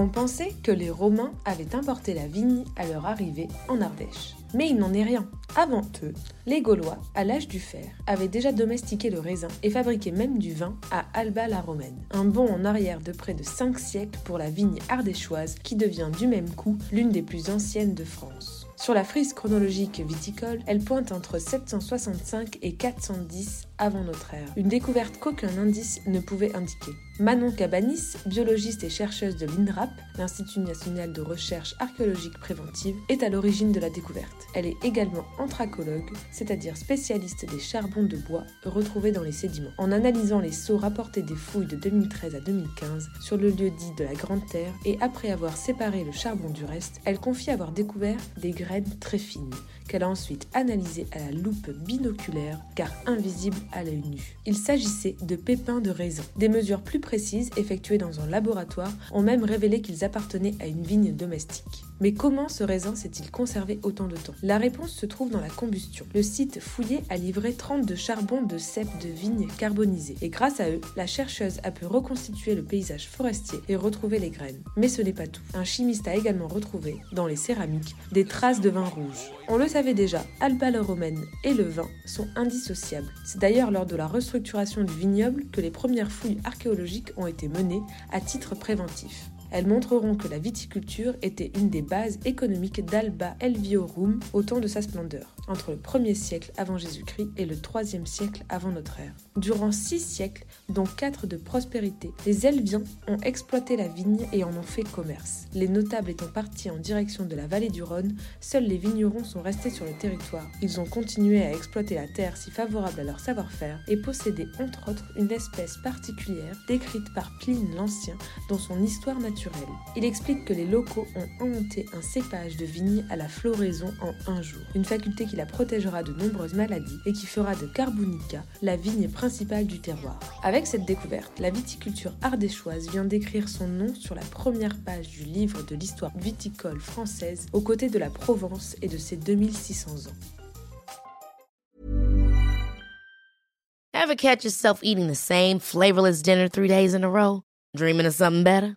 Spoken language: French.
On pensait que les Romains avaient importé la vigne à leur arrivée en Ardèche. Mais il n'en est rien. Avant eux, les Gaulois, à l'âge du fer, avaient déjà domestiqué le raisin et fabriqué même du vin à Alba la Romaine. Un bond en arrière de près de 5 siècles pour la vigne ardéchoise qui devient du même coup l'une des plus anciennes de France. Sur la frise chronologique viticole, elle pointe entre 765 et 410 avant notre ère, une découverte qu'aucun indice ne pouvait indiquer. Manon Cabanis, biologiste et chercheuse de l'INRAP, l'Institut national de recherche archéologique préventive, est à l'origine de la découverte. Elle est également anthracologue, c'est-à-dire spécialiste des charbons de bois retrouvés dans les sédiments. En analysant les sceaux rapportés des fouilles de 2013 à 2015 sur le lieu dit de la Grande Terre et après avoir séparé le charbon du reste, elle confie avoir découvert des graines très fines qu'elle a ensuite analysées à la loupe binoculaire car invisibles à l'œil nu. Il s'agissait de pépins de raisin. Des mesures plus précises effectuées dans un laboratoire ont même révélé qu'ils appartenaient à une vigne domestique. Mais comment ce raisin s'est-il conservé autant de temps? La réponse se trouve dans la combustion. Le site fouillé a livré 30 de charbon de cèpes de vigne carbonisées. Et grâce à eux, la chercheuse a pu reconstituer le paysage forestier et retrouver les graines. Mais ce n'est pas tout. Un chimiste a également retrouvé, dans les céramiques, des traces de vin rouge. On le savait déjà, Alba Romaine et le vin sont indissociables. C'est d'ailleurs lors de la restructuration du vignoble que les premières fouilles archéologiques ont été menées à titre préventif. Elles montreront que la viticulture était une des bases économiques d'Alba Elviorum au temps de sa splendeur, entre le 1er siècle avant Jésus-Christ et le 3e siècle avant notre ère. Durant six siècles, dont quatre de prospérité, les Elviens ont exploité la vigne et en ont fait commerce. Les notables étant partis en direction de la vallée du Rhône, seuls les vignerons sont restés sur le territoire. Ils ont continué à exploiter la terre si favorable à leur savoir-faire et possédaient entre autres une espèce particulière décrite par Pline l'Ancien dans son histoire naturelle il explique que les locaux ont inventé un cépage de vigne à la floraison en un jour, une faculté qui la protégera de nombreuses maladies et qui fera de Carbonica la vigne principale du terroir. Avec cette découverte, la viticulture ardéchoise vient d'écrire son nom sur la première page du livre de l'histoire viticole française aux côtés de la Provence et de ses 2600 ans. Ever catch yourself eating the same flavorless dinner three days in a row? Dreaming of something better?